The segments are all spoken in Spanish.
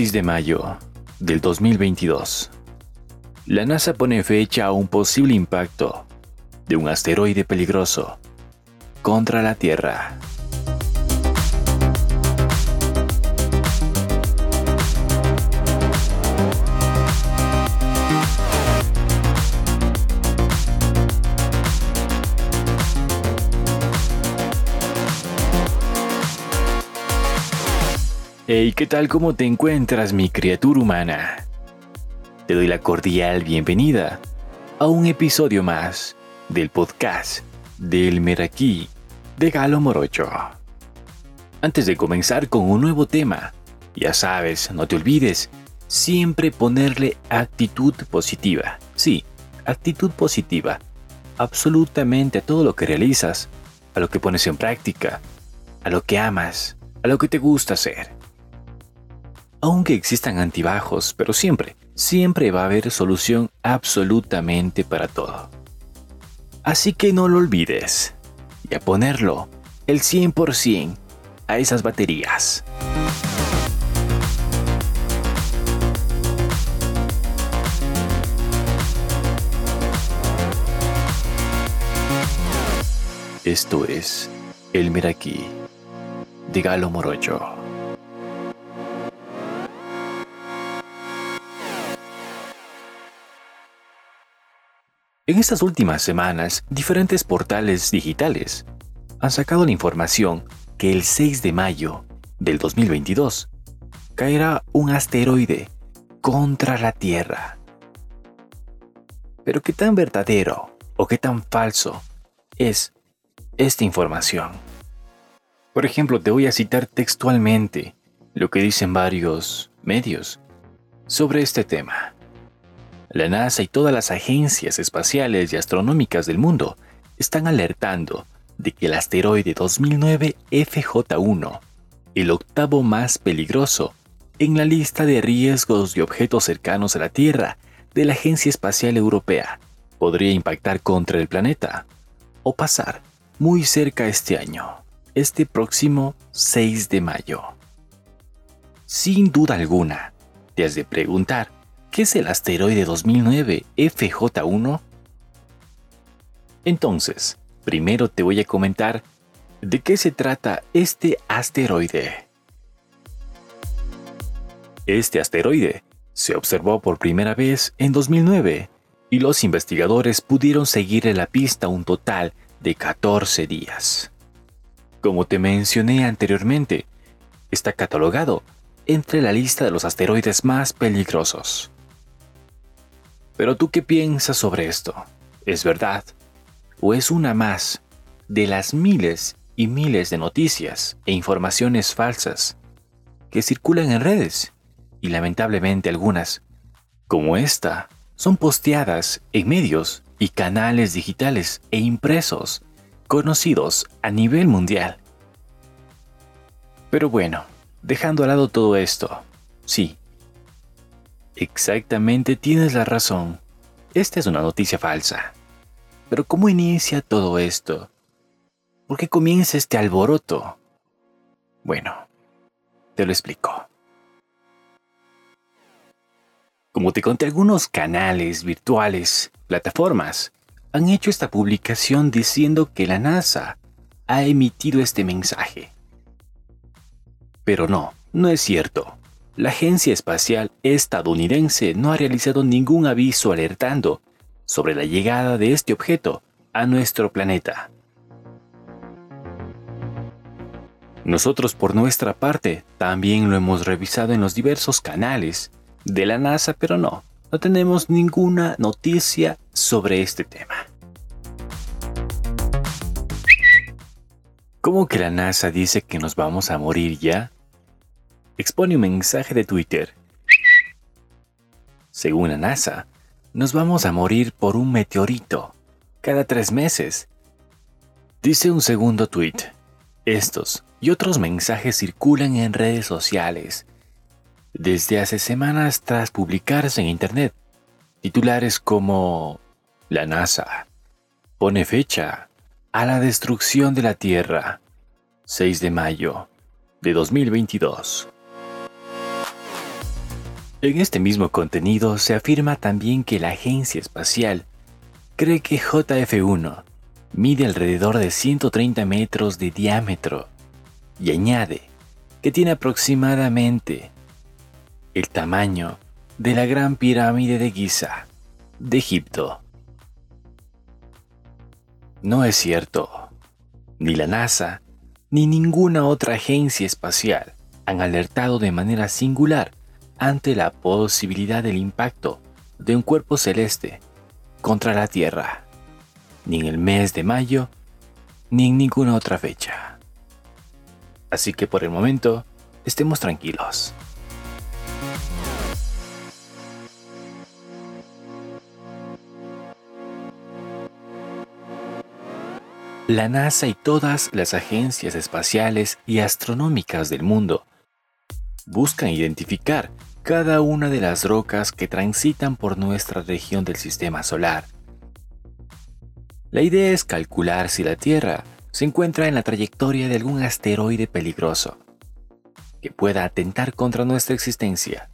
6 de mayo del 2022. La NASA pone fecha a un posible impacto de un asteroide peligroso contra la Tierra. Hey, ¿qué tal? ¿Cómo te encuentras, mi criatura humana? Te doy la cordial bienvenida a un episodio más del podcast del Meraquí de Galo Morocho. Antes de comenzar con un nuevo tema, ya sabes, no te olvides siempre ponerle actitud positiva. Sí, actitud positiva. Absolutamente a todo lo que realizas, a lo que pones en práctica, a lo que amas, a lo que te gusta hacer aunque existan antibajos, pero siempre, siempre va a haber solución absolutamente para todo. Así que no lo olvides y a ponerlo el 100% a esas baterías. Esto es El Meraquí de Galo Morocho. En estas últimas semanas, diferentes portales digitales han sacado la información que el 6 de mayo del 2022 caerá un asteroide contra la Tierra. Pero qué tan verdadero o qué tan falso es esta información. Por ejemplo, te voy a citar textualmente lo que dicen varios medios sobre este tema. La NASA y todas las agencias espaciales y astronómicas del mundo están alertando de que el asteroide 2009 FJ1, el octavo más peligroso en la lista de riesgos de objetos cercanos a la Tierra de la Agencia Espacial Europea, podría impactar contra el planeta o pasar muy cerca este año, este próximo 6 de mayo. Sin duda alguna, te has de preguntar ¿Qué es el asteroide 2009 FJ1? Entonces, primero te voy a comentar de qué se trata este asteroide. Este asteroide se observó por primera vez en 2009 y los investigadores pudieron seguirle la pista un total de 14 días. Como te mencioné anteriormente, está catalogado entre la lista de los asteroides más peligrosos. Pero tú qué piensas sobre esto? ¿Es verdad? ¿O es una más de las miles y miles de noticias e informaciones falsas que circulan en redes? Y lamentablemente algunas, como esta, son posteadas en medios y canales digitales e impresos conocidos a nivel mundial. Pero bueno, dejando al lado todo esto, sí, Exactamente, tienes la razón. Esta es una noticia falsa. Pero ¿cómo inicia todo esto? ¿Por qué comienza este alboroto? Bueno, te lo explico. Como te conté, algunos canales virtuales, plataformas, han hecho esta publicación diciendo que la NASA ha emitido este mensaje. Pero no, no es cierto la Agencia Espacial Estadounidense no ha realizado ningún aviso alertando sobre la llegada de este objeto a nuestro planeta. Nosotros por nuestra parte también lo hemos revisado en los diversos canales de la NASA, pero no, no tenemos ninguna noticia sobre este tema. ¿Cómo que la NASA dice que nos vamos a morir ya? Expone un mensaje de Twitter. Según la NASA, nos vamos a morir por un meteorito cada tres meses. Dice un segundo tweet. Estos y otros mensajes circulan en redes sociales desde hace semanas tras publicarse en Internet. Titulares como La NASA pone fecha a la destrucción de la Tierra, 6 de mayo de 2022. En este mismo contenido se afirma también que la agencia espacial cree que JF1 mide alrededor de 130 metros de diámetro y añade que tiene aproximadamente el tamaño de la Gran Pirámide de Giza de Egipto. No es cierto. Ni la NASA ni ninguna otra agencia espacial han alertado de manera singular ante la posibilidad del impacto de un cuerpo celeste contra la Tierra, ni en el mes de mayo, ni en ninguna otra fecha. Así que por el momento, estemos tranquilos. La NASA y todas las agencias espaciales y astronómicas del mundo buscan identificar cada una de las rocas que transitan por nuestra región del sistema solar. La idea es calcular si la Tierra se encuentra en la trayectoria de algún asteroide peligroso que pueda atentar contra nuestra existencia,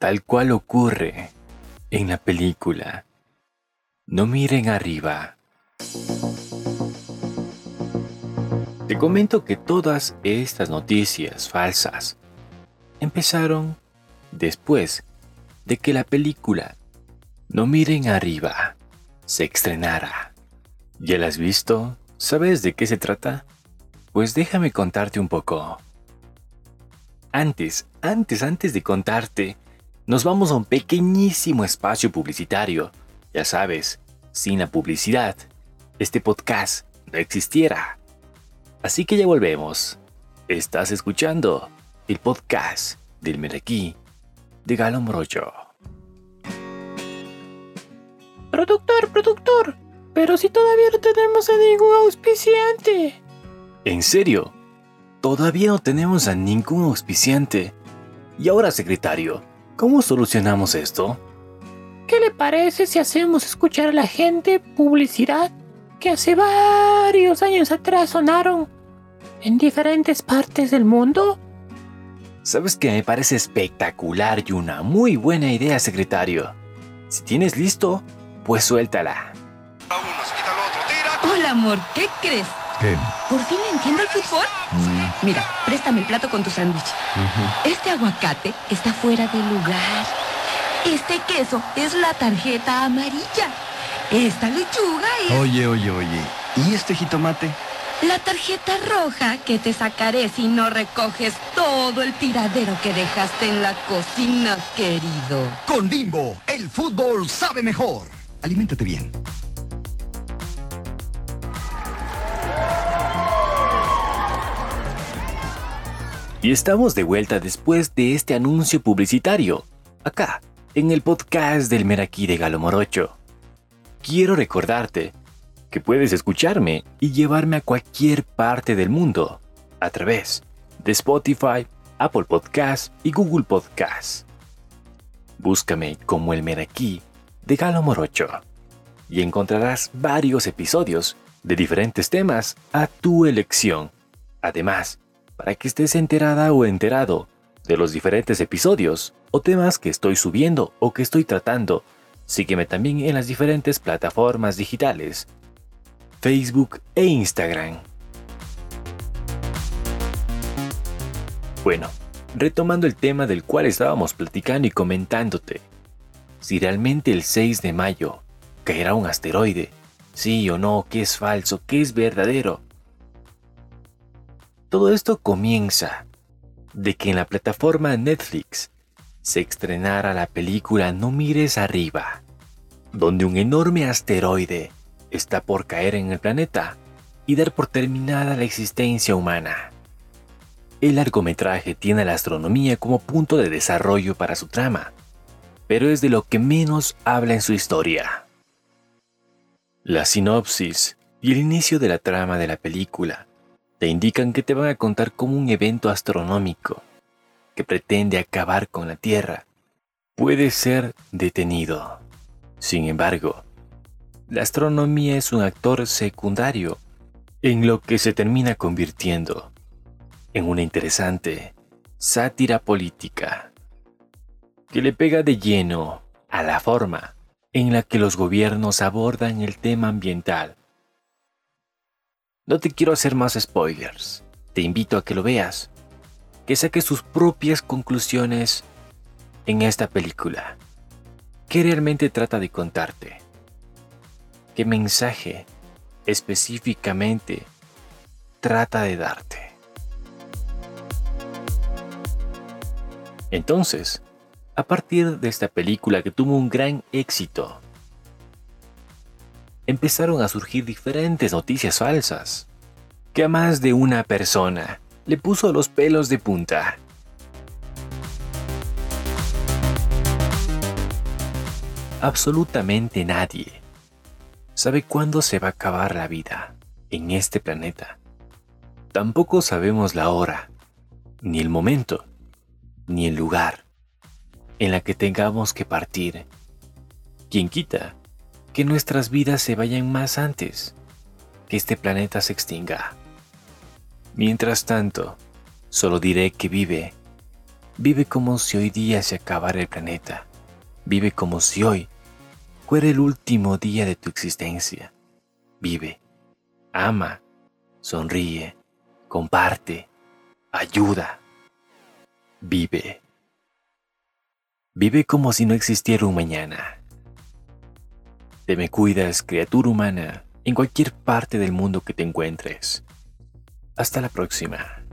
tal cual ocurre en la película. No miren arriba. Te comento que todas estas noticias falsas empezaron después de que la película No miren arriba se estrenara. ¿Ya la has visto? ¿Sabes de qué se trata? Pues déjame contarte un poco. Antes, antes, antes de contarte, nos vamos a un pequeñísimo espacio publicitario. Ya sabes, sin la publicidad, este podcast no existiera. Así que ya volvemos. Estás escuchando el podcast del Merequí de Morocho. Productor, productor, pero si todavía no tenemos a ningún auspiciante. ¿En serio? Todavía no tenemos a ningún auspiciante. Y ahora, secretario, ¿cómo solucionamos esto? ¿Qué le parece si hacemos escuchar a la gente publicidad que hace varios años atrás sonaron en diferentes partes del mundo? Sabes que me parece espectacular y una muy buena idea, secretario. Si tienes listo, pues suéltala. Hola, amor, ¿qué crees? ¿Qué? ¿Por fin entiendo el fútbol? Mira, préstame el plato con tu sándwich. Este aguacate está fuera de lugar. Este queso es la tarjeta amarilla. Esta lechuga es Oye, oye, oye. ¿Y este jitomate? La tarjeta roja que te sacaré si no recoges todo el tiradero que dejaste en la cocina, querido. Con Bimbo, el fútbol sabe mejor. Aliméntate bien. Y estamos de vuelta después de este anuncio publicitario, acá, en el podcast del Meraquí de Galo Morocho. Quiero recordarte que puedes escucharme y llevarme a cualquier parte del mundo a través de Spotify, Apple Podcasts y Google Podcasts. Búscame como el Meraquí de Galo Morocho y encontrarás varios episodios de diferentes temas a tu elección. Además, para que estés enterada o enterado de los diferentes episodios o temas que estoy subiendo o que estoy tratando, sígueme también en las diferentes plataformas digitales, Facebook e Instagram. Bueno, retomando el tema del cual estábamos platicando y comentándote, si realmente el 6 de mayo caerá un asteroide, sí o no, qué es falso, qué es verdadero, todo esto comienza de que en la plataforma Netflix se estrenara la película No mires arriba, donde un enorme asteroide está por caer en el planeta y dar por terminada la existencia humana. El largometraje tiene la astronomía como punto de desarrollo para su trama, pero es de lo que menos habla en su historia. La sinopsis y el inicio de la trama de la película te indican que te van a contar cómo un evento astronómico que pretende acabar con la Tierra puede ser detenido. Sin embargo, la astronomía es un actor secundario en lo que se termina convirtiendo en una interesante sátira política que le pega de lleno a la forma en la que los gobiernos abordan el tema ambiental. No te quiero hacer más spoilers, te invito a que lo veas, que saques sus propias conclusiones en esta película. ¿Qué realmente trata de contarte? ¿Qué mensaje específicamente trata de darte? Entonces, a partir de esta película que tuvo un gran éxito, empezaron a surgir diferentes noticias falsas, que a más de una persona le puso los pelos de punta. Absolutamente nadie sabe cuándo se va a acabar la vida en este planeta. Tampoco sabemos la hora, ni el momento, ni el lugar en la que tengamos que partir. ¿Quién quita que nuestras vidas se vayan más antes que este planeta se extinga? Mientras tanto, solo diré que vive. Vive como si hoy día se acabara el planeta. Vive como si hoy fuera el último día de tu existencia. Vive, ama, sonríe, comparte, ayuda. Vive. Vive como si no existiera un mañana. Te me cuidas, criatura humana, en cualquier parte del mundo que te encuentres. Hasta la próxima.